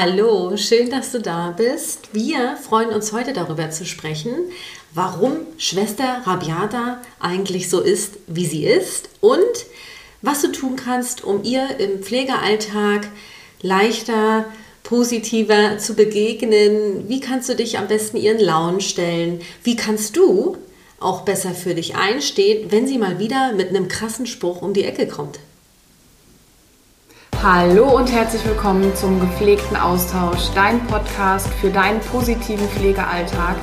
Hallo, schön, dass du da bist. Wir freuen uns heute darüber zu sprechen, warum Schwester Rabiata eigentlich so ist, wie sie ist und was du tun kannst, um ihr im Pflegealltag leichter, positiver zu begegnen. Wie kannst du dich am besten ihren Launen stellen? Wie kannst du auch besser für dich einstehen, wenn sie mal wieder mit einem krassen Spruch um die Ecke kommt? Hallo und herzlich willkommen zum gepflegten Austausch, dein Podcast für deinen positiven Pflegealltag.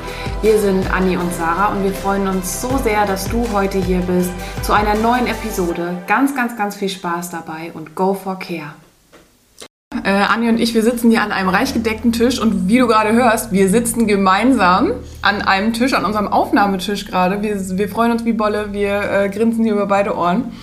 Wir sind Anni und Sarah und wir freuen uns so sehr, dass du heute hier bist zu einer neuen Episode. Ganz, ganz, ganz viel Spaß dabei und go for care. Äh, Anni und ich, wir sitzen hier an einem reich gedeckten Tisch und wie du gerade hörst, wir sitzen gemeinsam an einem Tisch, an unserem Aufnahmetisch gerade. Wir, wir freuen uns wie Bolle, wir äh, grinsen hier über beide Ohren.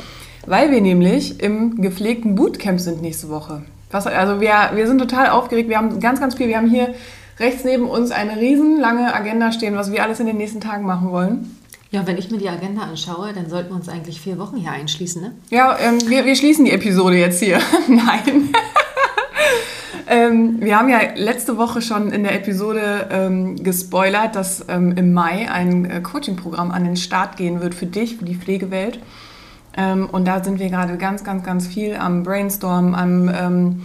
Weil wir nämlich im gepflegten Bootcamp sind nächste Woche. Was, also wir, wir sind total aufgeregt. Wir haben ganz, ganz viel. Wir haben hier rechts neben uns eine riesenlange Agenda stehen, was wir alles in den nächsten Tagen machen wollen. Ja, wenn ich mir die Agenda anschaue, dann sollten wir uns eigentlich vier Wochen hier einschließen, ne? Ja, ähm, wir, wir schließen die Episode jetzt hier. Nein. ähm, wir haben ja letzte Woche schon in der Episode ähm, gespoilert, dass ähm, im Mai ein äh, Coaching-Programm an den Start gehen wird für dich, für die Pflegewelt. Ähm, und da sind wir gerade ganz, ganz, ganz viel am Brainstorm, am ähm,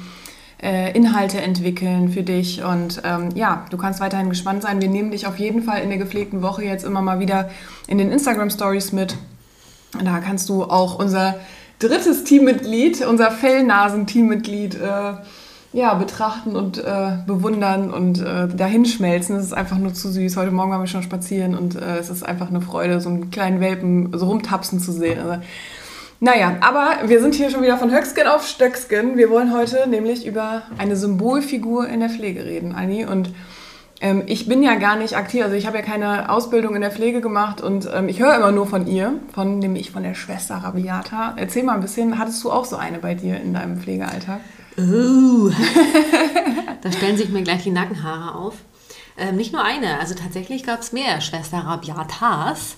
äh, Inhalte entwickeln für dich. Und ähm, ja, du kannst weiterhin gespannt sein. Wir nehmen dich auf jeden Fall in der gepflegten Woche jetzt immer mal wieder in den Instagram Stories mit. Da kannst du auch unser drittes Teammitglied, unser Fellnasen-Teammitglied, äh, ja, betrachten und äh, bewundern und äh, dahinschmelzen. Es ist einfach nur zu süß. Heute Morgen waren wir schon spazieren und äh, es ist einfach eine Freude, so einen kleinen Welpen so rumtapsen zu sehen. Also, naja, aber wir sind hier schon wieder von Höcksken auf Stöcksken. Wir wollen heute nämlich über eine Symbolfigur in der Pflege reden, Anni. Und ähm, ich bin ja gar nicht aktiv, also ich habe ja keine Ausbildung in der Pflege gemacht und ähm, ich höre immer nur von ihr, von nämlich von der Schwester Rabiata. Erzähl mal ein bisschen, hattest du auch so eine bei dir in deinem Pflegealltag? Uh. da stellen sich mir gleich die Nackenhaare auf. Ähm, nicht nur eine, also tatsächlich gab es mehr Schwester Rabiatas.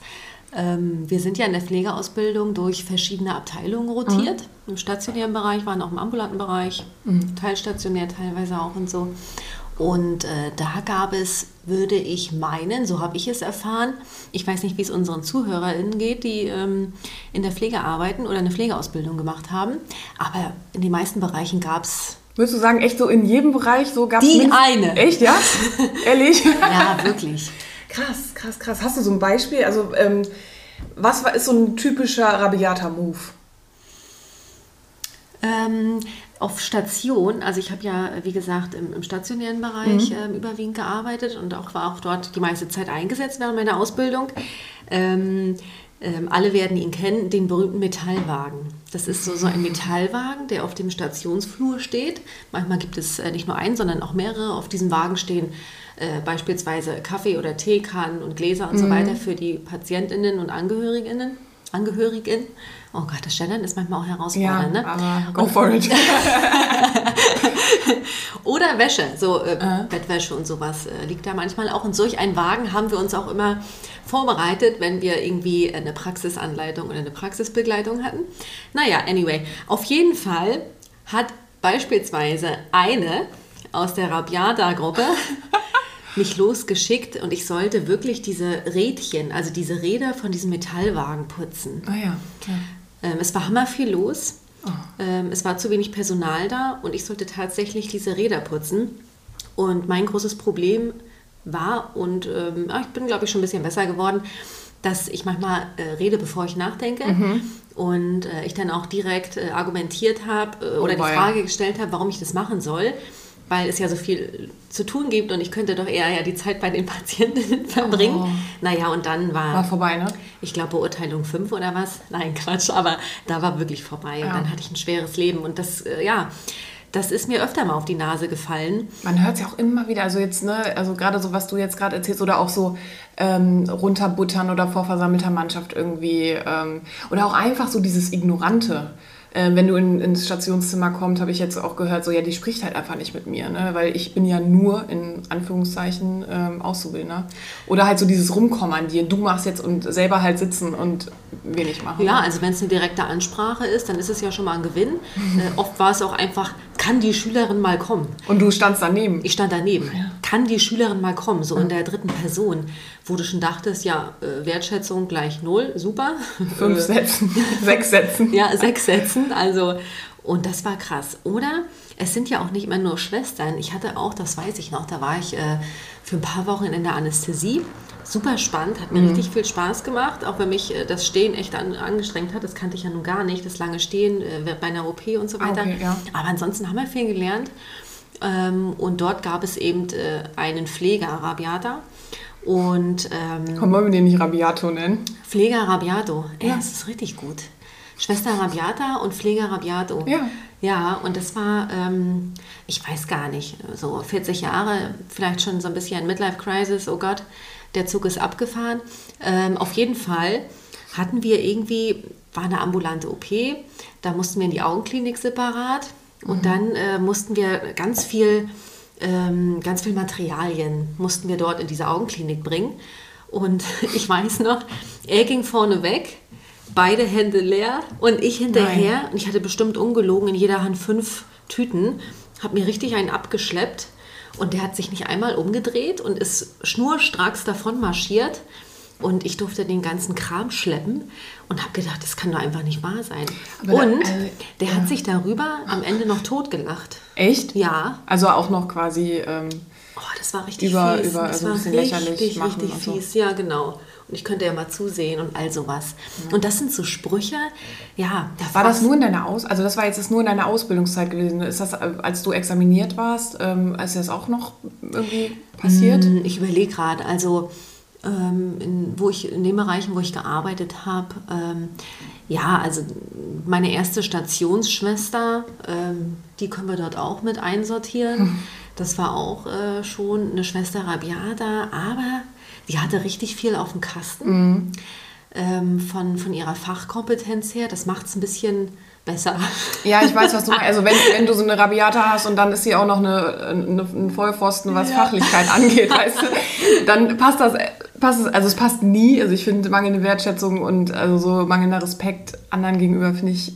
Ähm, wir sind ja in der Pflegeausbildung durch verschiedene Abteilungen rotiert. Mhm. Im stationären Bereich, waren auch im ambulanten Bereich, mhm. teilstationär teilweise auch und so. Und äh, da gab es, würde ich meinen, so habe ich es erfahren, ich weiß nicht, wie es unseren ZuhörerInnen geht, die ähm, in der Pflege arbeiten oder eine Pflegeausbildung gemacht haben, aber in den meisten Bereichen gab es Würdest du sagen, echt so in jedem Bereich so gab es. Die eine. Echt, ja? Ehrlich? ja, wirklich. Krass, krass, krass. Hast du so ein Beispiel? Also, ähm, was ist so ein typischer Rabiata-Move? Ähm, auf Station, also ich habe ja, wie gesagt, im, im stationären Bereich mhm. ähm, überwiegend gearbeitet und auch war auch dort die meiste Zeit eingesetzt während meiner Ausbildung. Ähm, ähm, alle werden ihn kennen, den berühmten Metallwagen. Das ist so, so ein Metallwagen, der auf dem Stationsflur steht. Manchmal gibt es äh, nicht nur einen, sondern auch mehrere. Auf diesem Wagen stehen äh, beispielsweise Kaffee- oder Teekannen und Gläser und mhm. so weiter für die PatientInnen und Angehöriginnen. Angehörigen. Oh Gott, das Stellen ist manchmal auch herausfordernd, ja, ne? Aber go for it. Oder Wäsche, so äh, uh. Bettwäsche und sowas äh, liegt da manchmal auch. Und solch einen Wagen haben wir uns auch immer vorbereitet, wenn wir irgendwie eine Praxisanleitung oder eine Praxisbegleitung hatten. Naja, anyway, auf jeden Fall hat beispielsweise eine aus der Rabiata-Gruppe mich losgeschickt und ich sollte wirklich diese Rädchen, also diese Räder von diesem Metallwagen putzen. Ah ja. Ähm, es war hammer viel los. Oh. Ähm, es war zu wenig Personal da und ich sollte tatsächlich diese Räder putzen. Und mein großes Problem war, und ähm, ich bin, glaube ich, schon ein bisschen besser geworden, dass ich manchmal äh, rede, bevor ich nachdenke. Mhm. Und äh, ich dann auch direkt äh, argumentiert habe äh, oder oh, die Frage gestellt habe, warum ich das machen soll weil es ja so viel zu tun gibt und ich könnte doch eher ja die Zeit bei den Patientinnen verbringen. Oh. Naja, und dann war. War vorbei, ne? Ich glaube, Beurteilung 5 oder was. Nein, Quatsch, aber da war wirklich vorbei. Ja. Und dann hatte ich ein schweres Leben. Und das, äh, ja. Das ist mir öfter mal auf die Nase gefallen. Man hört es ja auch immer wieder, also jetzt, ne, also gerade so, was du jetzt gerade erzählst, oder auch so ähm, runterbuttern oder vor versammelter Mannschaft irgendwie. Ähm, oder auch einfach so dieses Ignorante. Äh, wenn du in, ins Stationszimmer kommst, habe ich jetzt auch gehört, so ja, die spricht halt einfach nicht mit mir, ne? weil ich bin ja nur in Anführungszeichen ähm, Auszubildender. Oder halt so dieses Rumkommandieren, du machst jetzt und selber halt sitzen und wenig machen. Ja, also wenn es eine direkte Ansprache ist, dann ist es ja schon mal ein Gewinn. Äh, oft war es auch einfach kann die Schülerin mal kommen? Und du standst daneben. Ich stand daneben. Kann die Schülerin mal kommen? So in der dritten Person, wo du schon dachtest, ja, äh, Wertschätzung gleich null, super. Fünf Sätzen, sechs Sätzen. ja, sechs Sätzen. Also, und das war krass. Oder es sind ja auch nicht immer nur Schwestern. Ich hatte auch, das weiß ich noch, da war ich äh, für ein paar Wochen in der Anästhesie. Super spannend, hat mir Mhm. richtig viel Spaß gemacht, auch wenn mich äh, das Stehen echt an, angestrengt hat. Das kannte ich ja nun gar nicht, das lange Stehen äh, bei einer OP und so weiter. Ah, okay, ja. Aber ansonsten haben wir viel gelernt. Ähm, und dort gab es eben äh, einen Pfleger, Rabiata. Und ähm, Komm, wollen wir den nicht Rabiato nennen? Pfleger Rabiato. Ey, Ja. das ist richtig gut. Schwester Rabiata und Pfleger Rabiato. Ja. Ja, und das war, ähm, ich weiß gar nicht, so 40 Jahre, vielleicht schon so ein bisschen Midlife Crisis, oh Gott, der Zug ist abgefahren. Ähm, auf jeden Fall hatten wir irgendwie, war eine ambulante OP, da mussten wir in die Augenklinik separat und dann äh, mussten wir ganz viel, ähm, ganz viel Materialien mussten wir dort in diese Augenklinik bringen. Und ich weiß noch, er ging vorne weg, beide Hände leer und ich hinterher. Und ich hatte bestimmt ungelogen in jeder Hand fünf Tüten, habe mir richtig einen abgeschleppt. Und der hat sich nicht einmal umgedreht und ist schnurstracks davon marschiert. Und ich durfte den ganzen Kram schleppen und habe gedacht, das kann doch einfach nicht wahr sein. Aber da- und also, der hat sich darüber am Ende noch totgelacht. Echt? Ja, Also auch noch quasi. Ähm, Oh, das war richtig Über- fies. über- das also ein war bisschen richtig, lächerlich machen richtig und so. fies. Ja, genau. Und ich könnte ja mal zusehen und all sowas. Und das sind so Sprüche, ja. Da war das nur in deiner Aus, also das war jetzt das nur in deiner Ausbildungszeit gewesen? Ist das, als du examiniert warst, ähm, ist das auch noch irgendwie passiert? Hm, Ich überlege gerade, also ähm, in, wo ich, in den Bereichen, wo ich gearbeitet habe, ähm, ja, also meine erste Stationsschwester, ähm, die können wir dort auch mit einsortieren. Das war auch äh, schon eine Schwester Rabiata, aber die hatte richtig viel auf dem Kasten ähm, von, von ihrer Fachkompetenz her. Das macht es ein bisschen besser. Ja, ich weiß, was du meinst. Also wenn, wenn du so eine Rabiata hast und dann ist sie auch noch eine, eine, ein Vollpfosten, was Fachlichkeit angeht, weißt du, dann passt das, passt es, also es passt nie. Also ich finde mangelnde Wertschätzung und also so mangelnder Respekt anderen gegenüber finde ich,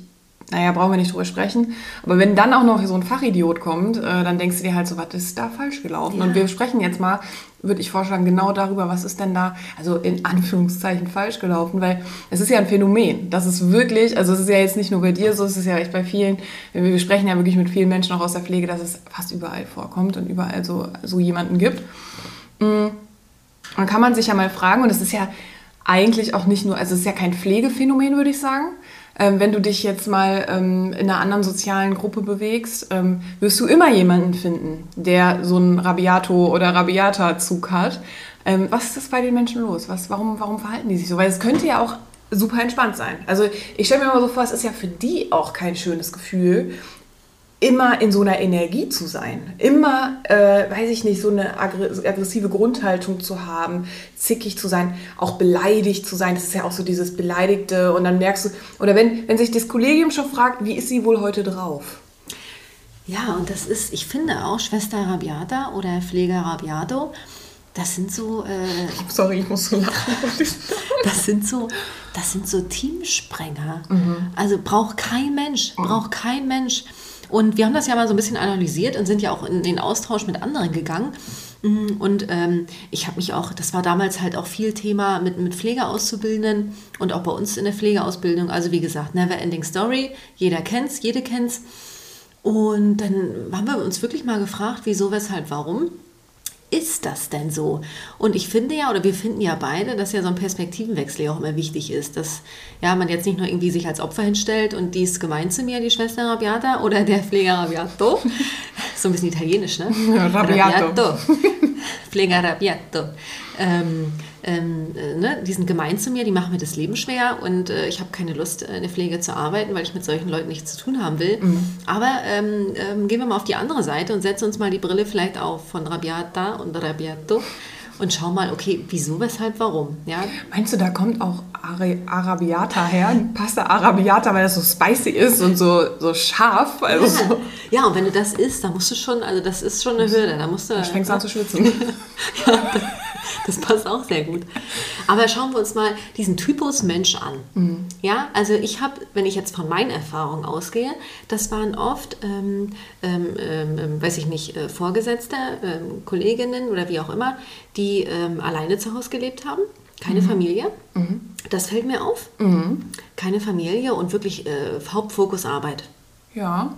naja, brauchen wir nicht drüber sprechen. Aber wenn dann auch noch so ein Fachidiot kommt, äh, dann denkst du dir halt so, was ist da falsch gelaufen? Ja. Und wir sprechen jetzt mal, würde ich vorschlagen, genau darüber, was ist denn da, also in Anführungszeichen falsch gelaufen, weil es ist ja ein Phänomen. Das ist wirklich, also es ist ja jetzt nicht nur bei dir so, es ist ja echt bei vielen, wir sprechen ja wirklich mit vielen Menschen auch aus der Pflege, dass es fast überall vorkommt und überall so, so jemanden gibt. Mm. Dann kann man sich ja mal fragen, und es ist ja eigentlich auch nicht nur, also es ist ja kein Pflegephänomen, würde ich sagen. Ähm, wenn du dich jetzt mal ähm, in einer anderen sozialen Gruppe bewegst, ähm, wirst du immer jemanden finden, der so einen Rabiato- oder Rabiata-Zug hat. Ähm, was ist bei den Menschen los? Was, warum, warum verhalten die sich so? Weil es könnte ja auch super entspannt sein. Also ich stelle mir mal so vor, es ist ja für die auch kein schönes Gefühl, immer in so einer Energie zu sein, immer, äh, weiß ich nicht, so eine aggr- aggressive Grundhaltung zu haben, zickig zu sein, auch beleidigt zu sein. Das ist ja auch so dieses Beleidigte und dann merkst du, oder wenn, wenn sich das Kollegium schon fragt, wie ist sie wohl heute drauf? Ja, und das ist, ich finde auch Schwester Rabiata oder Pfleger Rabiato, das sind so, äh, Sorry, ich muss so lachen. das sind so, das sind so Teamsprenger. Also braucht kein Mensch, braucht kein Mensch. Und wir haben das ja mal so ein bisschen analysiert und sind ja auch in den Austausch mit anderen gegangen. Mm, Und ähm, ich habe mich auch, das war damals halt auch viel Thema mit, mit Pflegeauszubildenden und auch bei uns in der Pflegeausbildung. Also wie gesagt, never ending story. Jeder kennt's, jede kennt's. Und dann haben wir uns wirklich mal gefragt, wieso, weshalb, warum ist das denn so? Und ich finde ja, oder wir finden ja beide, dass ja so ein Perspektivenwechsel ja auch immer wichtig ist, dass ja, man jetzt nicht nur irgendwie sich als Opfer hinstellt und die ist gemein zu mir, die Schwester Rabiata oder der Pfleger Rabiato. so ein bisschen italienisch, ne? Rabiato. Pfleger Rabiato. Ähm, ähm, äh, ne, die sind gemein zu mir, die machen mir das Leben schwer und äh, ich habe keine Lust, äh, in der Pflege zu arbeiten, weil ich mit solchen Leuten nichts zu tun haben will. Aber ähm, ähm, gehen wir mal auf die andere Seite und setzen uns mal die Brille vielleicht auf von Rabiata und Rabiato und schauen mal, okay, wieso, weshalb, warum. Ja? Meinst du, da kommt auch Ari Arabiata her? Pasta Arabiata, weil das so spicy ist und so, so scharf? Also so, ja, und wenn du das isst, dann musst du schon, also das ist schon eine Hürde, da musst du... da fängst du an zu schwitzen. Das passt auch sehr gut. Aber schauen wir uns mal diesen Typus Mensch an. Ja, also ich habe, wenn ich jetzt von meinen Erfahrungen ausgehe, das waren oft, ähm, ähm, ähm, weiß ich nicht, äh, Vorgesetzte, ähm, Kolleginnen oder wie auch immer, die ähm, alleine zu Hause gelebt haben, keine Mhm. Familie. Das fällt mir auf. Keine Familie und wirklich äh, Hauptfokus Arbeit. Ja,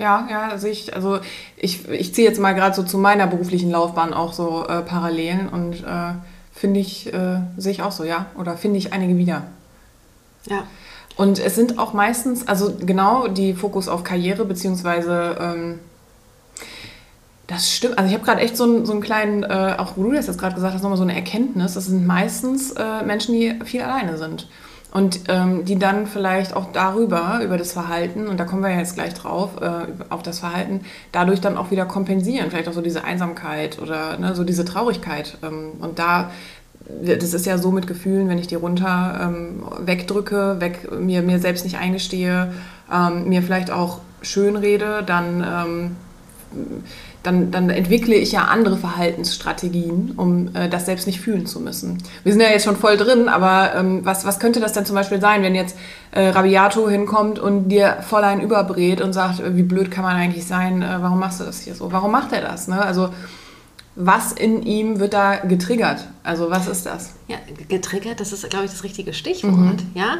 ja, ja, sehe ich, also ich, ich ziehe jetzt mal gerade so zu meiner beruflichen Laufbahn auch so äh, Parallelen und äh, finde ich, äh, sehe ich auch so, ja, oder finde ich einige wieder. Ja. Und es sind auch meistens, also genau die Fokus auf Karriere, beziehungsweise ähm, das stimmt. Also ich habe gerade echt so einen, so einen kleinen, äh, auch wo du das jetzt gerade gesagt hast, nochmal so eine Erkenntnis. Das sind meistens äh, Menschen, die viel alleine sind. Und ähm, die dann vielleicht auch darüber, über das Verhalten, und da kommen wir ja jetzt gleich drauf, äh, auf das Verhalten, dadurch dann auch wieder kompensieren. Vielleicht auch so diese Einsamkeit oder ne, so diese Traurigkeit. Ähm, und da das ist ja so mit Gefühlen, wenn ich die runter ähm, wegdrücke, weg, mir, mir selbst nicht eingestehe, ähm, mir vielleicht auch schön rede, dann, ähm, dann, dann entwickle ich ja andere Verhaltensstrategien, um äh, das selbst nicht fühlen zu müssen. Wir sind ja jetzt schon voll drin, aber ähm, was, was könnte das denn zum Beispiel sein, wenn jetzt äh, Rabiato hinkommt und dir voll einen überbrät und sagt, äh, wie blöd kann man eigentlich sein, äh, warum machst du das hier so? Warum macht er das? Ne? Also was in ihm wird da getriggert? Also was ist das? Ja, getriggert, das ist, glaube ich, das richtige Stichwort. Ja,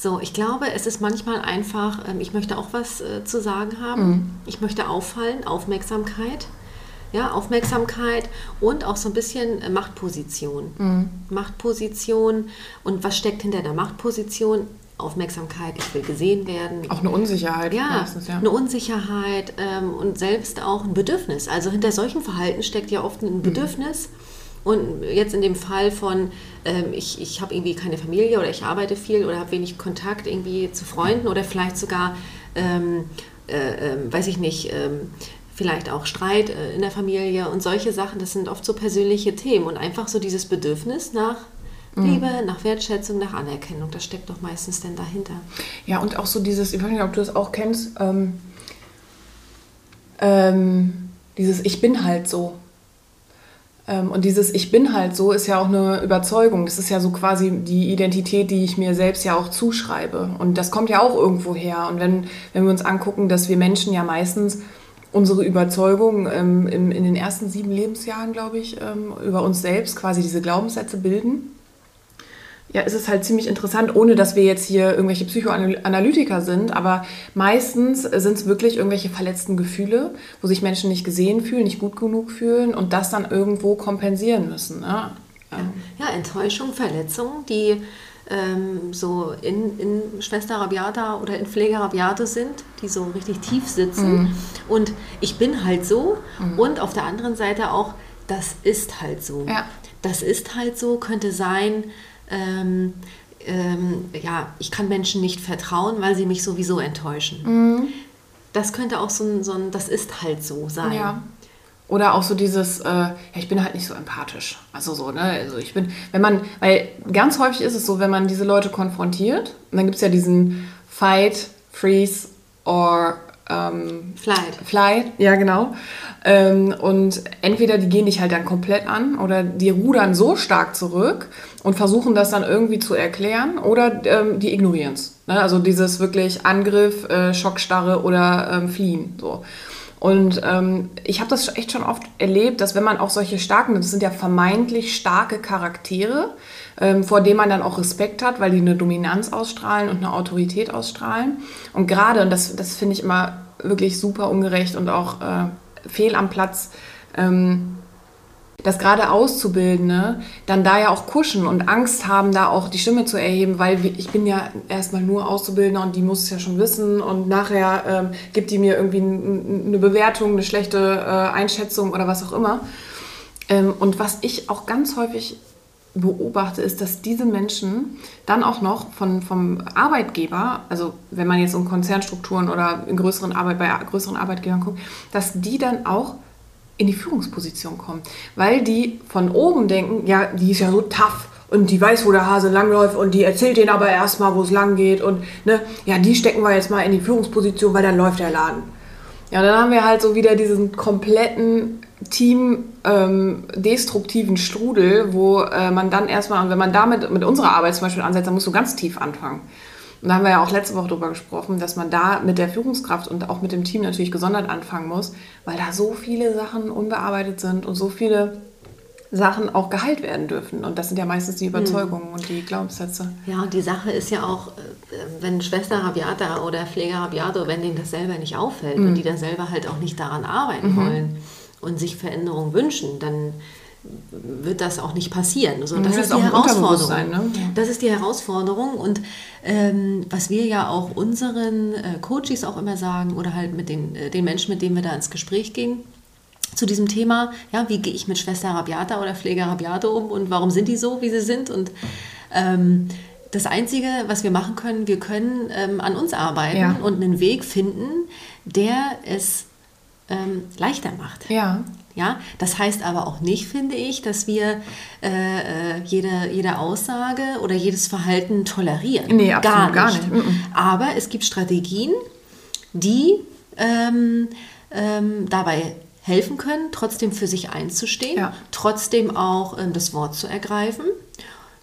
so, ich glaube, es ist manchmal einfach, ähm, ich möchte auch was äh, zu sagen haben. Ich möchte auffallen, Aufmerksamkeit. Ja, Aufmerksamkeit und auch so ein bisschen äh, Machtposition. Machtposition und was steckt hinter der Machtposition? Aufmerksamkeit, ich will gesehen werden. Auch eine Unsicherheit Ja, meistens, ja. eine Unsicherheit ähm, und selbst auch ein Bedürfnis. Also hinter solchem Verhalten steckt ja oft ein Bedürfnis. Und jetzt in dem Fall von, ähm, ich, ich habe irgendwie keine Familie oder ich arbeite viel oder habe wenig Kontakt irgendwie zu Freunden oder vielleicht sogar, ähm, äh, ähm, weiß ich nicht, ähm, vielleicht auch Streit äh, in der Familie und solche Sachen, das sind oft so persönliche Themen und einfach so dieses Bedürfnis nach Liebe, nach Wertschätzung, nach Anerkennung, das steckt doch meistens denn dahinter. Ja, und auch so dieses, ich weiß nicht, ob du das auch kennst, ähm, ähm, dieses Ich bin halt so. Ähm, und dieses Ich bin halt so ist ja auch eine Überzeugung. Das ist ja so quasi die Identität, die ich mir selbst ja auch zuschreibe. Und das kommt ja auch irgendwo her. Und wenn, wenn wir uns angucken, dass wir Menschen ja meistens unsere Überzeugung ähm, im, in den ersten sieben Lebensjahren, glaube ich, ähm, über uns selbst quasi diese Glaubenssätze bilden, ja, es ist halt ziemlich interessant, ohne dass wir jetzt hier irgendwelche Psychoanalytiker sind, aber meistens sind es wirklich irgendwelche verletzten Gefühle, wo sich Menschen nicht gesehen fühlen, nicht gut genug fühlen und das dann irgendwo kompensieren müssen. Ne? Ähm, Ja, Enttäuschung, Verletzung, die ähm, so in, in Schwester Rabiata oder in Pfleger Rabiate sind, die so richtig tief sitzen. Und ich bin halt so. Und auf der anderen Seite auch, das ist halt so. Ja. Das ist halt so, könnte sein, ähm, ähm, ja, ich kann Menschen nicht vertrauen, weil sie mich sowieso enttäuschen. Das könnte auch so ein, so ein, das ist halt so sein. Ja. Oder auch so dieses, äh, ja, ich bin halt nicht so empathisch. Also so, ne? Also ich bin, wenn man, weil ganz häufig ist es so, wenn man diese Leute konfrontiert, dann gibt es ja diesen Fight, Freeze or ähm, Flight. Fly, ja genau. Ähm, und entweder die gehen dich halt dann komplett an oder die rudern so stark zurück und versuchen das dann irgendwie zu erklären oder ähm, die ignorieren es. Ne? Also dieses wirklich Angriff, äh, Schockstarre oder ähm, Fliehen. So. Und ähm, ich habe das echt schon oft erlebt, dass wenn man auch solche starken, das sind ja vermeintlich starke Charaktere, ähm, vor denen man dann auch Respekt hat, weil die eine Dominanz ausstrahlen und eine Autorität ausstrahlen. Und gerade, und das, das finde ich immer wirklich super ungerecht und auch äh, fehl am Platz, ähm, dass gerade Auszubildende dann da ja auch kuschen und Angst haben, da auch die Stimme zu erheben, weil ich bin ja erstmal nur Auszubildender und die muss es ja schon wissen und nachher ähm, gibt die mir irgendwie eine Bewertung, eine schlechte äh, Einschätzung oder was auch immer. Ähm, und was ich auch ganz häufig beobachte, ist, dass diese Menschen dann auch noch von, vom Arbeitgeber, also wenn man jetzt um Konzernstrukturen oder in größeren Arbeit, bei größeren Arbeitgebern guckt, dass die dann auch in die Führungsposition kommen. Weil die von oben denken, ja, die ist ja so tough und die weiß, wo der Hase langläuft und die erzählt denen aber erstmal, wo es lang geht und ne, ja, die stecken wir jetzt mal in die Führungsposition, weil dann läuft der Laden. Ja, dann haben wir halt so wieder diesen kompletten Team ähm, destruktiven Strudel, wo äh, man dann erstmal, wenn man damit mit unserer Arbeit zum Beispiel ansetzt, dann musst du ganz tief anfangen. Und da haben wir ja auch letzte Woche drüber gesprochen, dass man da mit der Führungskraft und auch mit dem Team natürlich gesondert anfangen muss, weil da so viele Sachen unbearbeitet sind und so viele Sachen auch geheilt werden dürfen. Und das sind ja meistens die Überzeugungen mhm. und die Glaubenssätze. Ja, und die Sache ist ja auch, äh, wenn Schwester Rabiata oder Pfleger Rabiato, wenn denen das selber nicht auffällt mhm. und die dann selber halt auch nicht daran arbeiten mhm. wollen und sich Veränderungen wünschen, dann wird das auch nicht passieren. Also das, ja, ist die Herausforderung. Ne? Das ist die Herausforderung und ähm, was wir ja auch unseren äh, Coaches auch immer sagen oder halt mit den, äh, den Menschen, mit denen wir da ins Gespräch gehen, zu diesem Thema, ja, wie gehe ich mit Schwester Rabiata oder Pfleger Rabiata um und warum sind die so, wie sie sind und ähm, das Einzige, was wir machen können, wir können ähm, an uns arbeiten ja. und einen Weg finden, der es ähm, leichter macht. Ja. Ja, das heißt aber auch nicht, finde ich, dass wir äh, äh jede, jede Aussage oder jedes Verhalten tolerieren. Nee, absolut gar nicht. Gar nicht. Aber es gibt Strategien, die ähm, ähm, dabei helfen können, trotzdem für sich einzustehen, ja. trotzdem auch äh, das Wort zu ergreifen,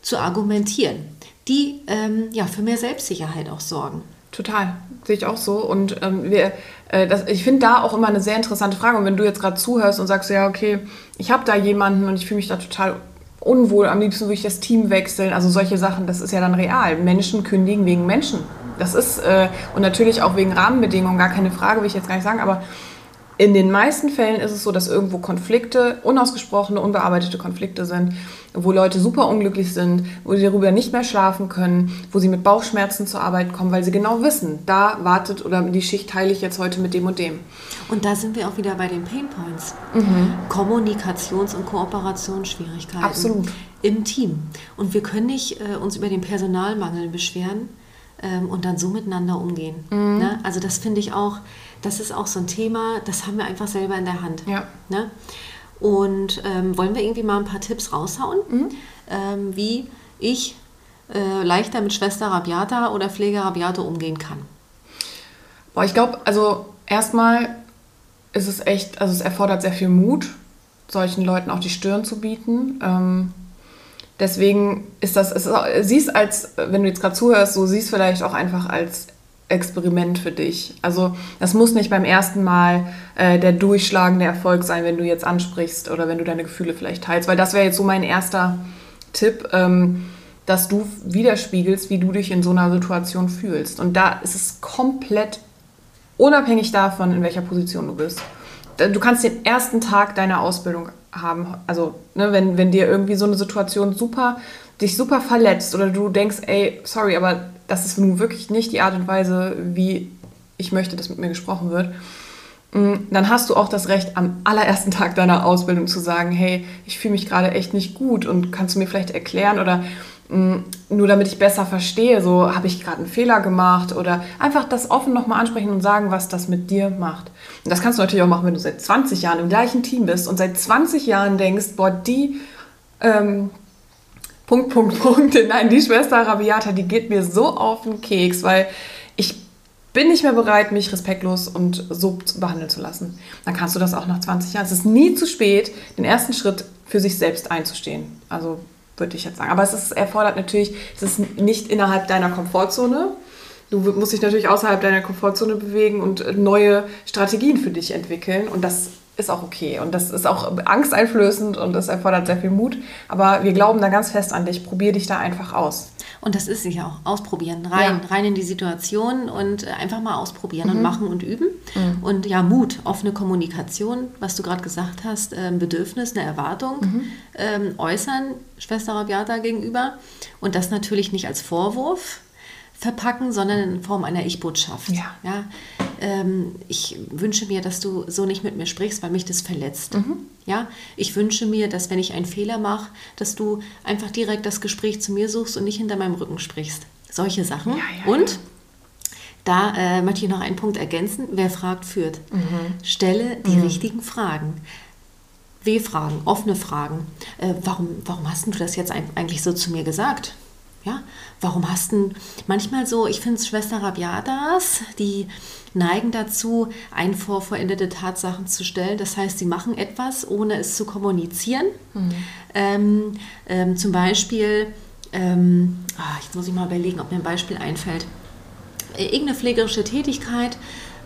zu argumentieren, die ähm, ja, für mehr Selbstsicherheit auch sorgen. Total, sehe ich auch so. Und ähm, wir, das, ich finde da auch immer eine sehr interessante Frage. Und wenn du jetzt gerade zuhörst und sagst, ja, okay, ich habe da jemanden und ich fühle mich da total unwohl, am liebsten würde ich das Team wechseln. Also solche Sachen, das ist ja dann real. Menschen kündigen wegen Menschen. Das ist, äh, und natürlich auch wegen Rahmenbedingungen, gar keine Frage, will ich jetzt gar nicht sagen, aber in den meisten Fällen ist es so, dass irgendwo Konflikte, unausgesprochene, unbearbeitete Konflikte sind, wo Leute super unglücklich sind, wo sie darüber nicht mehr schlafen können, wo sie mit Bauchschmerzen zur Arbeit kommen, weil sie genau wissen, da wartet oder die Schicht teile ich jetzt heute mit dem und dem. Und da sind wir auch wieder bei den Pain Points. Mhm. Kommunikations- und Kooperationsschwierigkeiten. Absolut. Im Team. Und wir können nicht äh, uns über den Personalmangel beschweren ähm, und dann so miteinander umgehen. Mhm. Ne? Also das finde ich auch das ist auch so ein Thema, das haben wir einfach selber in der Hand. Ja. Ne? Und ähm, wollen wir irgendwie mal ein paar Tipps raushauen, mhm. ähm, wie ich äh, leichter mit Schwester Rabiata oder Pfleger Rabiato umgehen kann? Boah, ich glaube, also erstmal ist es echt, also es erfordert sehr viel Mut, solchen Leuten auch die Stirn zu bieten. Ähm, deswegen ist das, ist, siehst als, wenn du jetzt gerade zuhörst, so siehst vielleicht auch einfach als Experiment für dich. Also das muss nicht beim ersten Mal äh, der durchschlagende Erfolg sein, wenn du jetzt ansprichst oder wenn du deine Gefühle vielleicht teilst, weil das wäre jetzt so mein erster Tipp, ähm, dass du widerspiegelst, wie du dich in so einer Situation fühlst. Und da ist es komplett unabhängig davon, in welcher Position du bist. Du kannst den ersten Tag deiner Ausbildung haben, also ne, wenn, wenn dir irgendwie so eine Situation super, dich super verletzt oder du denkst, ey, sorry, aber das ist nun wirklich nicht die Art und Weise, wie ich möchte, dass mit mir gesprochen wird, mm, dann hast du auch das Recht, am allerersten Tag deiner Ausbildung zu sagen, hey, ich fühle mich gerade echt nicht gut und kannst du mir vielleicht erklären oder mm, nur damit ich besser verstehe, so habe ich gerade einen Fehler gemacht oder einfach das offen nochmal ansprechen und sagen, was das mit dir macht. Und das kannst du natürlich auch machen, wenn du seit 20 Jahren im gleichen Team bist und seit 20 Jahren denkst, boah, die ähm, Punkt, Punkt, Punkt. Nein, die Schwester Rabiata, die geht mir so auf den Keks, weil ich bin nicht mehr bereit, mich respektlos und so behandeln zu lassen. Dann kannst du das auch nach 20 Jahren. Es ist nie zu spät, den ersten Schritt für sich selbst einzustehen. Also würde ich jetzt sagen. Aber es ist, erfordert natürlich, es ist nicht innerhalb deiner Komfortzone. Du musst dich natürlich außerhalb deiner Komfortzone bewegen und neue Strategien für dich entwickeln. Und das ist auch okay. Und das ist auch angsteinflößend und das erfordert sehr viel Mut. Aber wir glauben da ganz fest an dich. Probier dich da einfach aus. Und das ist sich auch ausprobieren. Rein, ja. rein in die Situation und einfach mal ausprobieren mhm. und machen und üben. Mhm. Und ja, Mut, offene Kommunikation, was du gerade gesagt hast, ein Bedürfnis, eine Erwartung mhm. ähm, äußern, Schwester Rabiata gegenüber. Und das natürlich nicht als Vorwurf, verpacken, sondern in Form einer Ich-Botschaft. Ja. ja? Ähm, ich wünsche mir, dass du so nicht mit mir sprichst, weil mich das verletzt. Mhm. Ja? Ich wünsche mir, dass wenn ich einen Fehler mache, dass du einfach direkt das Gespräch zu mir suchst und nicht hinter meinem Rücken sprichst. Solche Sachen. Ja, ja, und da äh, möchte ich noch einen Punkt ergänzen. Wer fragt, führt. Mhm. Stelle die mhm. richtigen Fragen. W-Fragen, offene Fragen. Äh, warum, warum hast du das jetzt eigentlich so zu mir gesagt? Ja, warum hast du manchmal so, ich finde Schwester Rabiatas, die neigen dazu, ein vor vollendete Tatsachen zu stellen. Das heißt, sie machen etwas, ohne es zu kommunizieren. Mhm. Ähm, ähm, zum Beispiel, ähm, ach, jetzt muss ich mal überlegen, ob mir ein Beispiel einfällt. äh, irgendeine pflegerische Tätigkeit.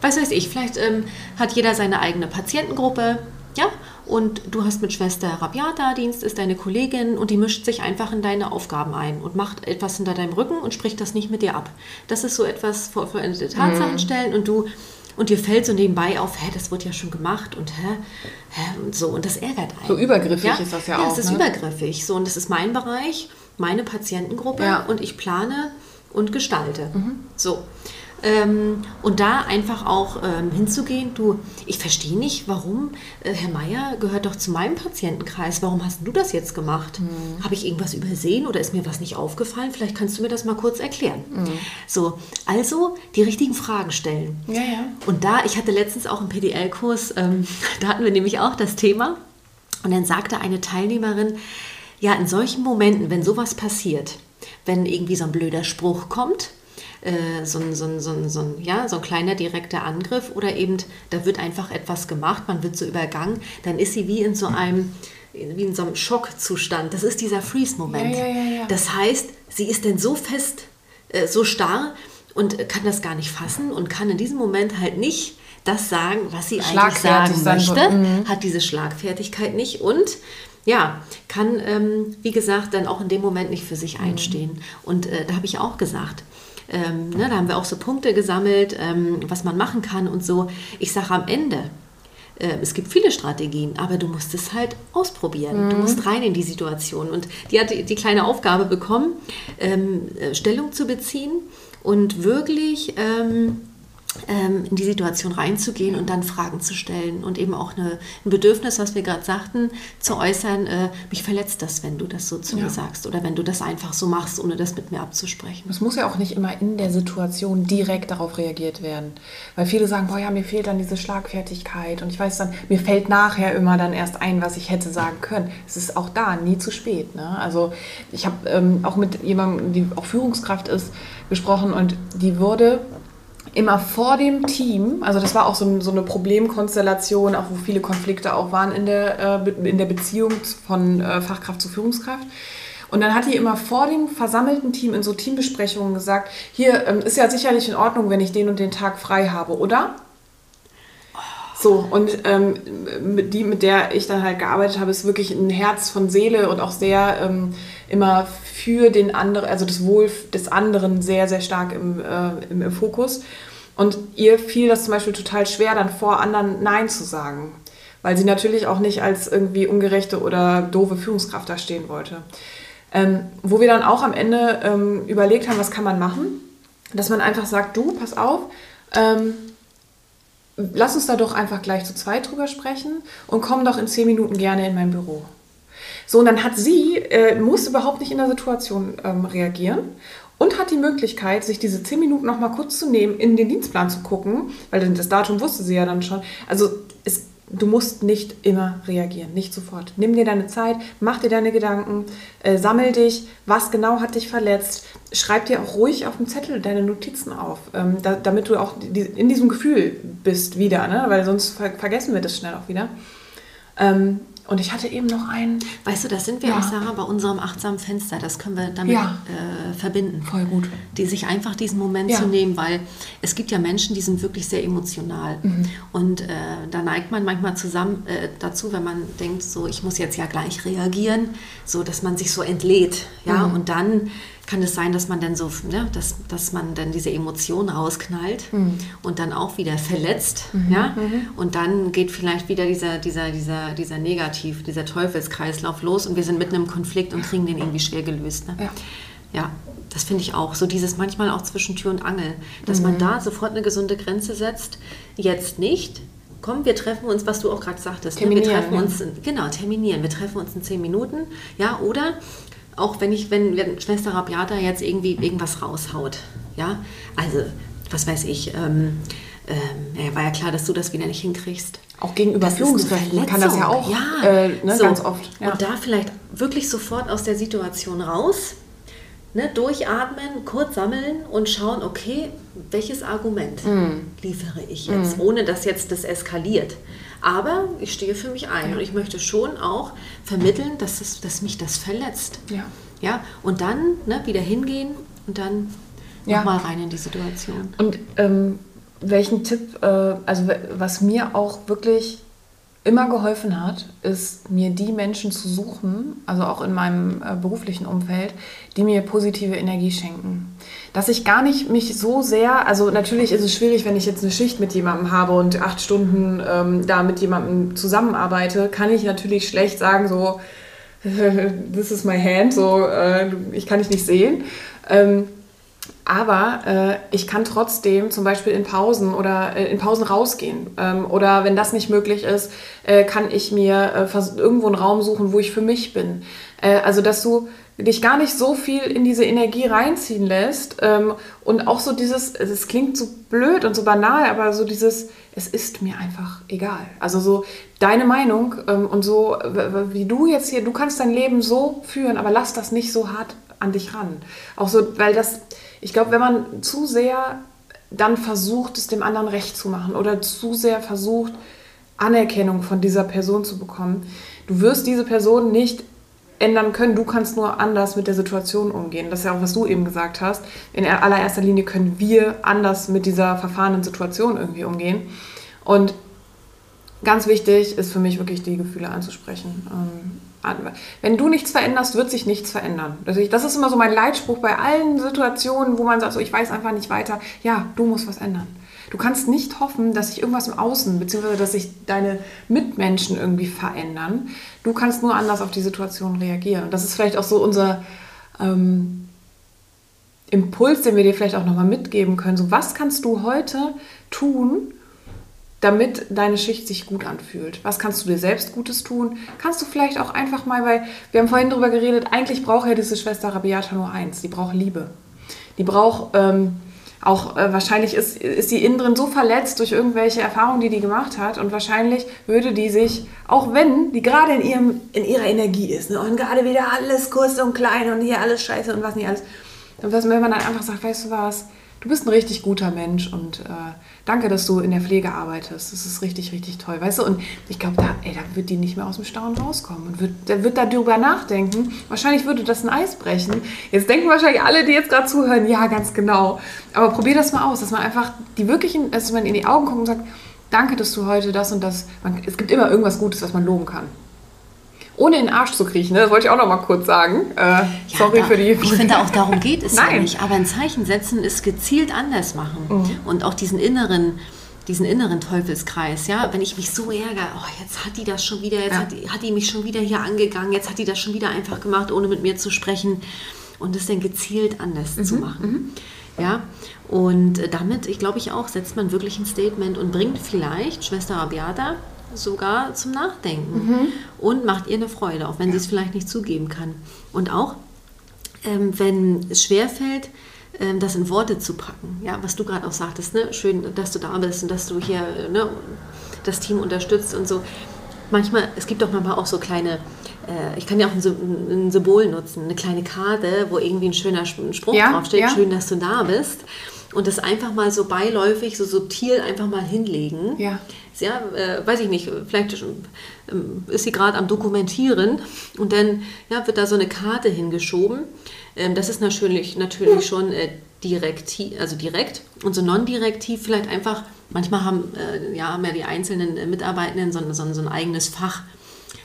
Was weiß ich, vielleicht ähm, hat jeder seine eigene Patientengruppe, ja, und du hast mit Schwester Rabiata Dienst, ist deine Kollegin und die mischt sich einfach in deine Aufgaben ein und macht etwas hinter deinem Rücken und spricht das nicht mit dir ab. Das ist so etwas vor veränderte Tatsachen mhm. stellen und du und dir fällt so nebenbei auf, hä, das wird ja schon gemacht und hä, hä und so und das ärgert einen. So übergriffig ja? ist das ja, ja auch. Ja, das ist ne? übergriffig. So und das ist mein Bereich, meine Patientengruppe ja. und ich plane und gestalte. Mhm. So. Ähm, und da einfach auch ähm, hinzugehen, du, ich verstehe nicht, warum, äh, Herr Meier gehört doch zu meinem Patientenkreis, warum hast du das jetzt gemacht? Mhm. Habe ich irgendwas übersehen oder ist mir was nicht aufgefallen? Vielleicht kannst du mir das mal kurz erklären. Mhm. So, also die richtigen Fragen stellen. Ja, ja. Und da, ich hatte letztens auch einen PDL-Kurs, ähm, da hatten wir nämlich auch das Thema und dann sagte eine Teilnehmerin, ja, in solchen Momenten, wenn sowas passiert, wenn irgendwie so ein blöder Spruch kommt, äh, so, ein, so, ein, so, ein, so, ein, ja, so ein kleiner direkter Angriff oder eben, da wird einfach etwas gemacht, man wird so übergangen, dann ist sie wie in so einem wie in so einem Schockzustand. Das ist dieser Freeze-Moment. Ja, ja, ja, das heißt, sie ist denn so fest, äh, so starr und kann das gar nicht fassen und kann in diesem Moment halt nicht das sagen, was sie eigentlich sagen möchte, mhm. hat diese Schlagfertigkeit nicht und ja, kann, ähm, wie gesagt, dann auch in dem Moment nicht für sich mhm. einstehen. Und äh, da habe ich auch gesagt, ähm, ne, da haben wir auch so Punkte gesammelt, ähm, was man machen kann und so. Ich sage am Ende, äh, es gibt viele Strategien, aber du musst es halt ausprobieren. Mhm. Du musst rein in die Situation. Und die hat die, die kleine Aufgabe bekommen, ähm, äh, Stellung zu beziehen und wirklich ähm, in die Situation reinzugehen und dann Fragen zu stellen und eben auch eine, ein Bedürfnis, was wir gerade sagten, zu äußern, äh, mich verletzt das, wenn du das so zu ja. mir sagst oder wenn du das einfach so machst, ohne das mit mir abzusprechen. Es muss ja auch nicht immer in der Situation direkt darauf reagiert werden, weil viele sagen, boah ja, mir fehlt dann diese Schlagfertigkeit und ich weiß dann, mir fällt nachher immer dann erst ein, was ich hätte sagen können. Es ist auch da nie zu spät. Ne? Also ich habe ähm, auch mit jemandem, die auch Führungskraft ist, gesprochen und die wurde immer vor dem Team, also das war auch so, so eine Problemkonstellation, auch wo viele Konflikte auch waren in der, äh, in der Beziehung von äh, Fachkraft zu Führungskraft. Und dann hat die immer vor dem versammelten Team in so Teambesprechungen gesagt, hier ähm, ist ja sicherlich in Ordnung, wenn ich den und den Tag frei habe, oder? So, und ähm, die, mit der ich dann halt gearbeitet habe, ist wirklich ein Herz von Seele und auch sehr ähm, immer für den anderen, also das Wohl des anderen sehr, sehr stark im, äh, im, im, Fokus. Und ihr fiel das zum Beispiel total schwer, dann vor anderen Nein zu sagen, weil sie natürlich auch nicht als irgendwie ungerechte oder doofe Führungskraft da stehen wollte. Ähm, wo wir dann auch am Ende ähm, überlegt haben, was kann man machen, dass man einfach sagt, du, pass auf, ähm, lass uns da doch einfach gleich zu zweit drüber sprechen und komm doch in zehn Minuten gerne in mein Büro. So, und dann hat sie, äh, muss überhaupt nicht in der Situation ähm, reagieren und hat die Möglichkeit, sich diese zehn Minuten noch mal kurz zu nehmen, in den Dienstplan zu gucken, weil das Datum wusste sie ja dann schon. Also es, du musst nicht immer reagieren, nicht sofort. Nimm dir deine Zeit, mach dir deine Gedanken, äh, sammel dich, was genau hat dich verletzt, schreib dir auch ruhig auf dem Zettel deine Notizen auf, ähm, da, damit du auch die, in diesem Gefühl bist wieder, ne? weil sonst ver vergessen wir das schnell auch wieder. Ähm, und ich hatte eben noch einen. Weißt du, das sind wir ja. auch, Sarah, bei unserem achtsamen Fenster. Das können wir damit ja. äh, verbinden. Voll gut. Die sich einfach diesen Moment ja. zu nehmen, weil es gibt ja Menschen, die sind wirklich sehr emotional. Mhm. Und äh, da neigt man manchmal zusammen äh, dazu, wenn man denkt, so, ich muss jetzt ja gleich reagieren, so dass man sich so entlädt. Ja, mhm. und dann kann es sein, dass man dann so, ne, dass, dass man dann diese Emotionen rausknallt mhm. und dann auch wieder verletzt, mhm. ja, mhm. und dann geht vielleicht wieder dieser, dieser, dieser, dieser Negativ, dieser Teufelskreislauf los und wir sind mitten im Konflikt und kriegen den irgendwie schwer gelöst. Ne? Ja. ja. das finde ich auch. So dieses manchmal auch zwischen Tür und Angel, dass man mhm. da sofort eine gesunde Grenze setzt. Jetzt nicht, komm, wir treffen uns, was du auch gerade sagtest. Ne? Wir treffen uns, genau, terminieren. Wir treffen uns in zehn Minuten, ja, oder auch wenn ich, wenn, wenn Schwester Rabiata jetzt irgendwie irgendwas raushaut, ja, also was weiß ich, ähm, ähm, ja, war ja klar, dass du das wieder nicht hinkriegst. Auch gegenüber Führungskräften kann das ja auch ja, äh, ne, so. ganz oft. Ja. Und da vielleicht wirklich sofort aus der Situation raus, ne, durchatmen, kurz sammeln und schauen, okay, welches Argument mm. liefere ich jetzt, mm. ohne dass jetzt das eskaliert. Aber ich stehe für mich ein ja. und ich möchte schon auch vermitteln, dass, es, dass mich das verletzt. Ja. Ja, und dann ne, wieder hingehen und dann ja. nochmal rein in die Situation. Und ähm, welchen Tipp, äh, also was mir auch wirklich immer geholfen hat, ist mir die Menschen zu suchen, also auch in meinem äh, beruflichen Umfeld, die mir positive Energie schenken. Dass ich gar nicht mich so sehr, also natürlich ist es schwierig, wenn ich jetzt eine Schicht mit jemandem habe und acht Stunden ähm, da mit jemandem zusammenarbeite, kann ich natürlich schlecht sagen, so, this is my hand, so, äh, ich kann dich nicht sehen. Ähm, aber äh, ich kann trotzdem zum Beispiel in Pausen oder äh, in Pausen rausgehen. Ähm, oder wenn das nicht möglich ist, äh, kann ich mir äh, irgendwo einen Raum suchen, wo ich für mich bin. Äh, also, dass du dich gar nicht so viel in diese Energie reinziehen lässt. Ähm, und auch so dieses, es klingt so blöd und so banal, aber so dieses, es ist mir einfach egal. Also so deine Meinung ähm, und so, wie du jetzt hier, du kannst dein Leben so führen, aber lass das nicht so hart an dich ran. Auch so, weil das ich glaube, wenn man zu sehr dann versucht, es dem anderen recht zu machen oder zu sehr versucht, Anerkennung von dieser Person zu bekommen, du wirst diese Person nicht ändern können. Du kannst nur anders mit der Situation umgehen. Das ist ja auch, was du eben gesagt hast. In allererster Linie können wir anders mit dieser verfahrenen Situation irgendwie umgehen. Und ganz wichtig ist für mich wirklich die Gefühle anzusprechen. Wenn du nichts veränderst, wird sich nichts verändern. Das ist immer so mein Leitspruch bei allen Situationen, wo man sagt, so, ich weiß einfach nicht weiter. Ja, du musst was ändern. Du kannst nicht hoffen, dass sich irgendwas im Außen, beziehungsweise dass sich deine Mitmenschen irgendwie verändern. Du kannst nur anders auf die Situation reagieren. Und das ist vielleicht auch so unser ähm, Impuls, den wir dir vielleicht auch nochmal mitgeben können. So, was kannst du heute tun, damit deine Schicht sich gut anfühlt. Was kannst du dir selbst Gutes tun? Kannst du vielleicht auch einfach mal, weil wir haben vorhin darüber geredet, eigentlich braucht ja diese Schwester Rabiata nur eins, die braucht Liebe. Die braucht ähm, auch, äh, wahrscheinlich ist, ist die innen drin so verletzt durch irgendwelche Erfahrungen, die die gemacht hat und wahrscheinlich würde die sich, auch wenn die gerade in, ihrem, in ihrer Energie ist ne, und gerade wieder alles kurz und klein und hier alles scheiße und was nicht alles, dann wenn man dann einfach sagt, weißt du was, du bist ein richtig guter Mensch und äh, danke, dass du in der Pflege arbeitest. Das ist richtig, richtig toll. Weißt du, und ich glaube, da, da wird die nicht mehr aus dem Staunen rauskommen und wird, der wird darüber nachdenken. Wahrscheinlich würde das ein Eis brechen. Jetzt denken wahrscheinlich alle, die jetzt gerade zuhören, ja, ganz genau. Aber probier das mal aus, dass man einfach die wirklichen, dass man in die Augen guckt und sagt, danke, dass du heute das und das. Man, es gibt immer irgendwas Gutes, was man loben kann ohne in den Arsch zu kriechen. Ne? Das wollte ich auch noch mal kurz sagen. Äh, ja, sorry da, für die. Ich finde auch darum geht es ja nicht. Aber ein Zeichen setzen ist gezielt anders machen mhm. und auch diesen inneren diesen inneren Teufelskreis, ja, wenn ich mich so ärgere, oh, jetzt hat die das schon wieder, jetzt ja. hat, die, hat die mich schon wieder hier angegangen, jetzt hat die das schon wieder einfach gemacht, ohne mit mir zu sprechen und es dann gezielt anders mhm. zu machen. Mhm. Ja, und damit, ich glaube ich auch, setzt man wirklich ein Statement und bringt vielleicht Schwester Abiata sogar zum Nachdenken mhm. und macht ihr eine Freude, auch wenn ja. sie es vielleicht nicht zugeben kann. Und auch, ähm, wenn es schwerfällt, ähm, das in Worte zu packen, ja, was du gerade auch sagtest, ne? schön, dass du da bist und dass du hier ne, das Team unterstützt und so. Manchmal, es gibt doch manchmal auch so kleine, äh, ich kann ja auch ein, ein, Symbol nutzen, eine kleine Karte, wo irgendwie ein schöner Spruch ja, draufsteht, ja. schön, dass du da bist und das einfach mal so beiläufig, so subtil einfach mal hinlegen. Ja. Ja, äh, weiß ich nicht, vielleicht ähm, ist sie gerade am Dokumentieren und dann ja, wird da so eine Karte hingeschoben. Ähm, das ist natürlich, natürlich schon äh, direktiv, also direkt und so non-direktiv vielleicht einfach, manchmal haben, äh, ja, haben ja die einzelnen äh, Mitarbeitenden so, so, so ein eigenes Fach,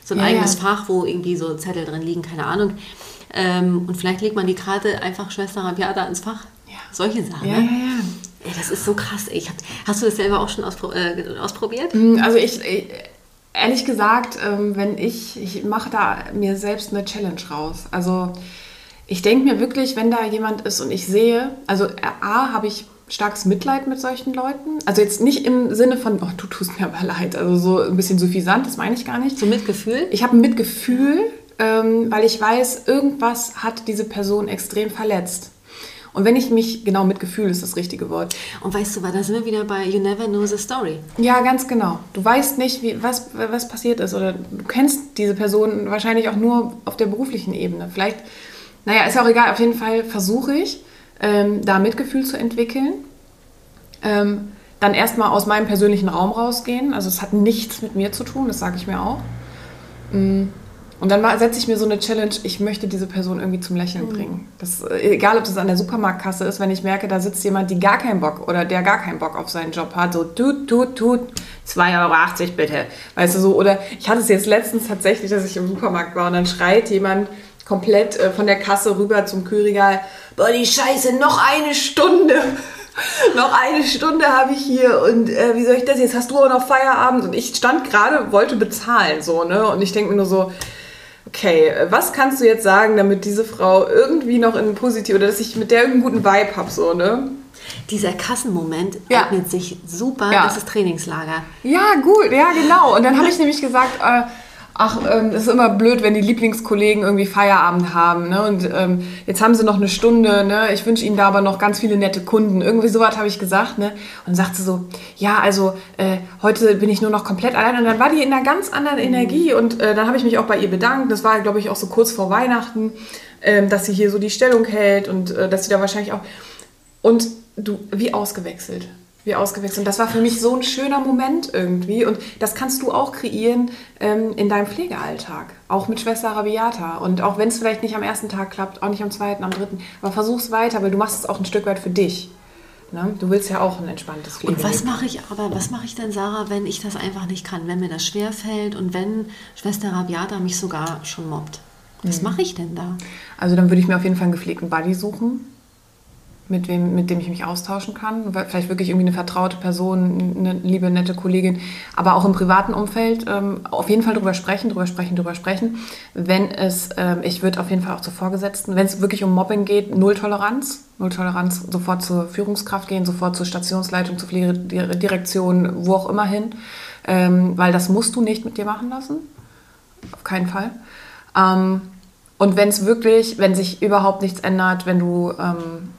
so ein ja, eigenes ja. Fach, wo irgendwie so Zettel drin liegen, keine Ahnung. Ähm, und vielleicht legt man die Karte einfach Schwester Rabiata ins Fach solche Sachen. Ja, ne? ja, ja. Ey, das ist so krass. Ey. Hab, hast du das selber auch schon auspro äh, ausprobiert? Mm, also ich, ich ehrlich gesagt, ähm, wenn ich, ich mache da mir selbst eine Challenge raus. Also ich denke mir wirklich, wenn da jemand ist und ich sehe, also A, habe ich starkes Mitleid mit solchen Leuten. Also jetzt nicht im Sinne von, oh, du tust mir aber leid, also so ein bisschen suffisant, das meine ich gar nicht. So Mitgefühl? Ich habe ein Mitgefühl, ähm, weil ich weiß, irgendwas hat diese Person extrem verletzt. Und wenn ich mich, genau, Mitgefühl ist das richtige Wort. Und weißt du, da sind wir wieder bei You Never Know the Story. Ja, ganz genau. Du weißt nicht, wie, was, was passiert ist oder du kennst diese Person wahrscheinlich auch nur auf der beruflichen Ebene. Vielleicht, naja, ist ja auch egal. Auf jeden Fall versuche ich, ähm, da Mitgefühl zu entwickeln. Ähm, dann erstmal aus meinem persönlichen Raum rausgehen. Also es hat nichts mit mir zu tun, das sage ich mir auch. Mm, Und dann setze ich mir so eine Challenge, ich möchte diese Person irgendwie zum Lächeln mhm. bringen. Das, äh, egal, ob das an der Supermarktkasse ist, wenn ich merke, da sitzt jemand, die gar keinen Bock oder der gar keinen Bock auf seinen Job hat, so tut, tut, tut, 2,80 Euro bitte. Weißt du, so, oder ich hatte es jetzt letztens tatsächlich, dass ich im Supermarkt war und dann schreit jemand komplett äh, von der Kasse rüber zum Kühlregal, boah, die Scheiße, noch eine Stunde. noch eine Stunde habe ich hier und äh, wie soll ich das jetzt? Hast du auch noch Feierabend? Und ich stand gerade, wollte bezahlen, so, ne? Und ich denke mir nur so, okay, was kannst du jetzt sagen, damit diese Frau irgendwie noch in positiv oder dass ich mit der irgendeinen guten Vibe habe, so, ne? Dieser Kassenmoment ja. eignet sich super, ja. das ist Trainingslager. Ja, gut, ja, genau. Und dann habe ich nämlich gesagt, äh, ach, ähm, es ist immer blöd, wenn die Lieblingskollegen irgendwie Feierabend haben. Ne? Und ähm, jetzt haben sie noch eine Stunde. Ne? Ich wünsche ihnen da aber noch ganz viele nette Kunden. Irgendwie sowas habe ich gesagt. Ne? Und dann sagt sie so, ja, also äh, heute bin ich nur noch komplett allein. Und dann war die in einer ganz anderen Energie. Und äh, dann habe ich mich auch bei ihr bedankt. Das war, glaube ich, auch so kurz vor Weihnachten, äh, dass sie hier so die Stellung hält und äh, dass sie da wahrscheinlich auch... Und du, wie ausgewechselt wie ausgewechselt. Und das war für mich so ein schöner Moment irgendwie. Und das kannst du auch kreieren ähm, in deinem Pflegealltag. Auch mit Schwester Rabiata. Und auch wenn es vielleicht nicht am ersten Tag klappt, auch nicht am zweiten, am dritten. Aber versuch's weiter, weil du machst es auch ein Stück weit für dich. Ne? Du willst ja auch ein entspanntes Pflegeleben. Und was mache ich aber, was mache ich denn, Sarah, wenn ich das einfach nicht kann? Wenn mir das schwer fällt und wenn Schwester Rabiata mich sogar schon mobbt? Was mhm. mache ich denn da? Also dann würde ich mir auf jeden Fall einen gepflegten Buddy suchen mit, wem, mit dem ich mich austauschen kann. Vielleicht wirklich irgendwie eine vertraute Person, eine liebe, nette Kollegin, aber auch im privaten Umfeld ähm, auf jeden Fall drüber sprechen, drüber sprechen, drüber sprechen. Wenn es, ähm, ich würde auf jeden Fall auch zu Vorgesetzten, wenn es wirklich um Mobbing geht, Null Toleranz. Null Toleranz, sofort zur Führungskraft gehen, sofort zur Stationsleitung, zur Pflegedirektion, wo auch immer hin. Ähm, weil das musst du nicht mit dir machen lassen. Auf keinen Fall. Ähm, und wenn es wirklich, wenn sich überhaupt nichts ändert, wenn du ähm,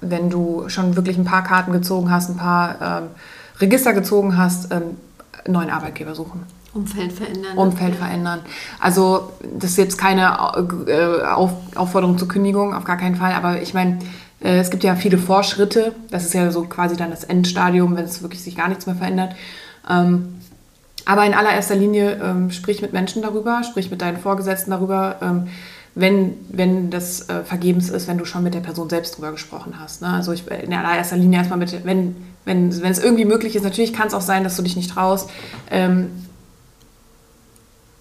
wenn du schon wirklich ein paar Karten gezogen hast, ein paar ähm, Register gezogen hast, ähm, neuen Arbeitgeber suchen. Umfeld verändern. Umfeld verändern. Also das ist jetzt keine äh, Auf Aufforderung zur Kündigung, auf gar keinen Fall. Aber ich meine, äh, es gibt ja viele Vorschritte. Das ist ja so quasi dann das Endstadium, wenn es wirklich sich gar nichts mehr verändert. Ähm, aber in allererster Linie ähm, sprich mit Menschen darüber, sprich mit deinen Vorgesetzten darüber ähm, wenn, wenn das äh, vergebens ist, wenn du schon mit der Person selbst drüber gesprochen hast. Ne? Also ich, in allererster Linie erstmal mit, wenn, wenn, wenn es irgendwie möglich ist, natürlich kann es auch sein, dass du dich nicht traust. Ähm,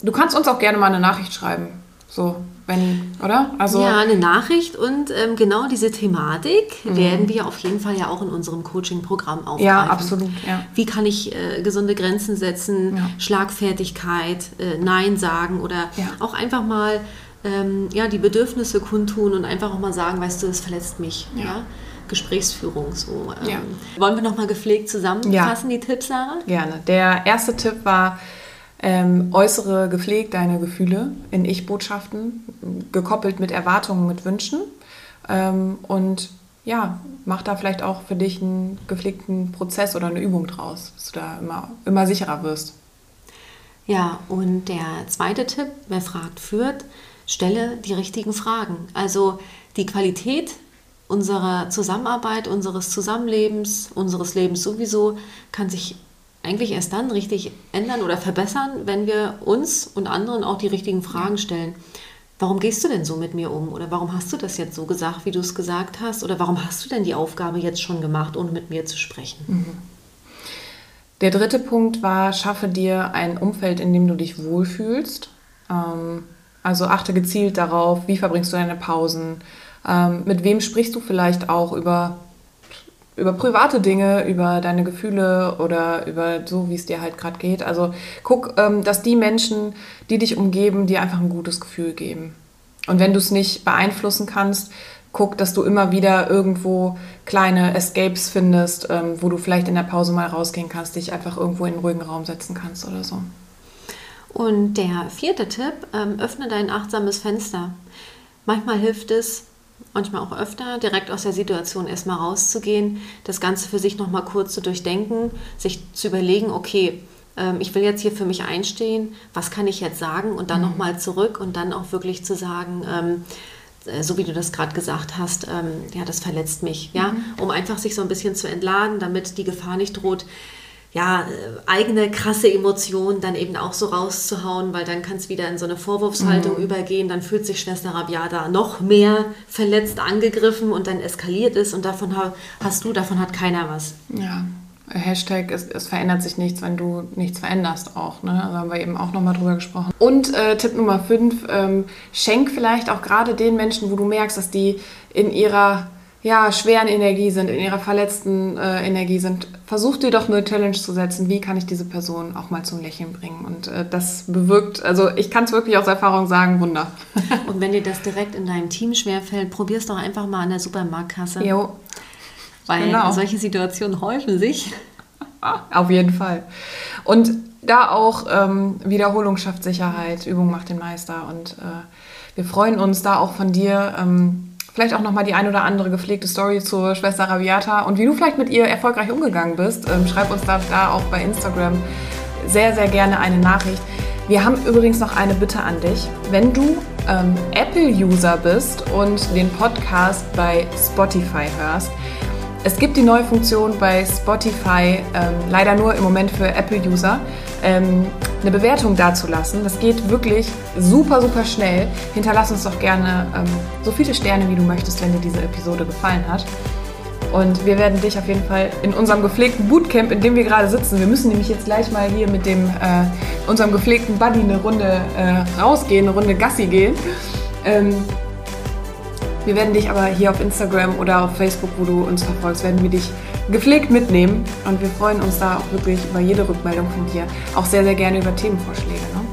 du kannst uns auch gerne mal eine Nachricht schreiben. So, wenn, oder? Also ja, eine Nachricht und ähm, genau diese Thematik mhm. werden wir auf jeden Fall ja auch in unserem Coaching-Programm aufgreifen. Ja, absolut. Ja. Wie kann ich äh, gesunde Grenzen setzen, ja. Schlagfertigkeit, äh, Nein sagen oder ja. auch einfach mal ähm, ja, die Bedürfnisse kundtun und einfach auch mal sagen, weißt du, das verletzt mich. Ja. ja? Gesprächsführung. So. Ähm, ja. Wollen wir nochmal gepflegt zusammenfassen, ja. die Tipps, Sarah? Gerne. Der erste Tipp war, ähm, äußere gepflegt deine Gefühle in Ich-Botschaften, gekoppelt mit Erwartungen, mit Wünschen. Ähm, und ja, mach da vielleicht auch für dich einen gepflegten Prozess oder eine Übung draus, dass du da immer, immer sicherer wirst. Ja, und der zweite Tipp, wer fragt, führt, stelle die richtigen Fragen. Also die Qualität unserer Zusammenarbeit, unseres Zusammenlebens, unseres Lebens sowieso kann sich eigentlich erst dann richtig ändern oder verbessern, wenn wir uns und anderen auch die richtigen Fragen stellen. Warum gehst du denn so mit mir um? Oder warum hast du das jetzt so gesagt, wie du es gesagt hast? Oder warum hast du denn die Aufgabe jetzt schon gemacht, ohne mit mir zu sprechen? Mhm. Der dritte Punkt war, schaffe dir ein Umfeld, in dem du dich wohlfühlst. Ähm, also achte gezielt darauf, wie verbringst du deine Pausen, ähm, mit wem sprichst du vielleicht auch über, über private Dinge, über deine Gefühle oder über so, wie es dir halt gerade geht. Also guck, ähm, dass die Menschen, die dich umgeben, dir einfach ein gutes Gefühl geben. Und wenn du es nicht beeinflussen kannst, guck, dass du immer wieder irgendwo kleine Escapes findest, ähm, wo du vielleicht in der Pause mal rausgehen kannst, dich einfach irgendwo in einen ruhigen Raum setzen kannst oder so. Und der vierte Tipp, ähm, öffne dein achtsames Fenster. Manchmal hilft es, manchmal auch öfter, direkt aus der Situation erstmal rauszugehen, das Ganze für sich nochmal kurz zu durchdenken, sich zu überlegen, okay, ähm, ich will jetzt hier für mich einstehen, was kann ich jetzt sagen und dann mhm. nochmal zurück und dann auch wirklich zu sagen, ähm, äh, so wie du das gerade gesagt hast, ähm, ja, das verletzt mich, ja, mhm. um einfach sich so ein bisschen zu entladen, damit die Gefahr nicht droht, ja, äh, eigene krasse Emotionen dann eben auch so rauszuhauen, weil dann kann es wieder in so eine Vorwurfshaltung mhm. übergehen. Dann fühlt sich Schwester Rabiata noch mehr verletzt, angegriffen und dann eskaliert es und davon hast du, davon hat keiner was. Ja. Hashtag, es, es, verändert sich nichts, wenn du nichts veränderst auch. Ne? Da haben wir eben auch nochmal drüber gesprochen. Und äh, Tipp Nummer 5, ähm, schenk vielleicht auch gerade den Menschen, wo du merkst, dass die in ihrer ja, schweren Energie sind, in ihrer verletzten äh, Energie sind, versuch dir doch eine Challenge zu setzen, wie kann ich diese Person auch mal zum Lächeln bringen. Und äh, das bewirkt, also ich kann es wirklich aus Erfahrung sagen, Wunder. Und wenn dir das direkt in deinem Team schwerfällt, probier es doch einfach mal an der Supermarktkasse. Jo. Weil genau. solche Situationen häufen sich. Auf jeden Fall. Und da auch ähm, Wiederholung schafft Sicherheit, Übung macht den Meister. Und äh, wir freuen uns da auch von dir. Ähm, Vielleicht auch nochmal die ein oder andere gepflegte Story zur Schwester Rabiata und wie du vielleicht mit ihr erfolgreich umgegangen bist. Ähm, schreib uns da, da auch bei Instagram sehr, sehr gerne eine Nachricht. Wir haben übrigens noch eine Bitte an dich. Wenn du ähm, Apple-User bist und den Podcast bei Spotify hörst, es gibt die neue Funktion bei Spotify, ähm, leider nur im Moment für Apple-User, ähm, eine Bewertung dazulassen. Das geht wirklich super, super schnell. Hinterlass uns doch gerne ähm, so viele Sterne, wie du möchtest, wenn dir diese Episode gefallen hat. Und wir werden dich auf jeden Fall in unserem gepflegten Bootcamp, in dem wir gerade sitzen, wir müssen nämlich jetzt gleich mal hier mit dem, äh, unserem gepflegten Buddy eine Runde äh, rausgehen, eine Runde Gassi gehen. Ähm, wir werden dich aber hier auf Instagram oder auf Facebook, wo du uns verfolgst, werden wir dich gepflegt mitnehmen. Und wir freuen uns da auch wirklich über jede Rückmeldung von dir. Auch sehr, sehr gerne über Themenvorschläge. Ne?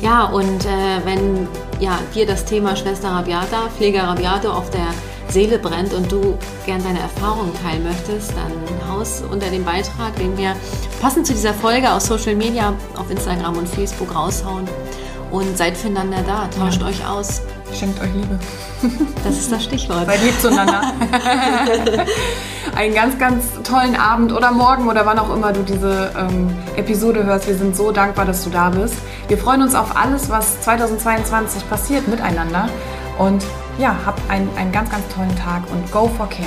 Ja, und äh, wenn ja, dir das Thema Schwester Rabiata, Pfleger Rabiato auf der Seele brennt und du gern deine Erfahrungen teilen möchtest, dann haus unter dem Beitrag, den wir passend zu dieser Folge aus Social Media auf Instagram und Facebook raushauen. Und seid füreinander da, tauscht ja. euch aus. Schenkt euch Liebe. Das ist das Stichwort. Seid lieb zueinander. Einen ganz, ganz tollen Abend oder Morgen oder wann auch immer du diese ähm, Episode hörst. Wir sind so dankbar, dass du da bist. Wir freuen uns auf alles, was 2022 passiert miteinander. Und ja, habt einen, einen ganz, ganz tollen Tag und go for care.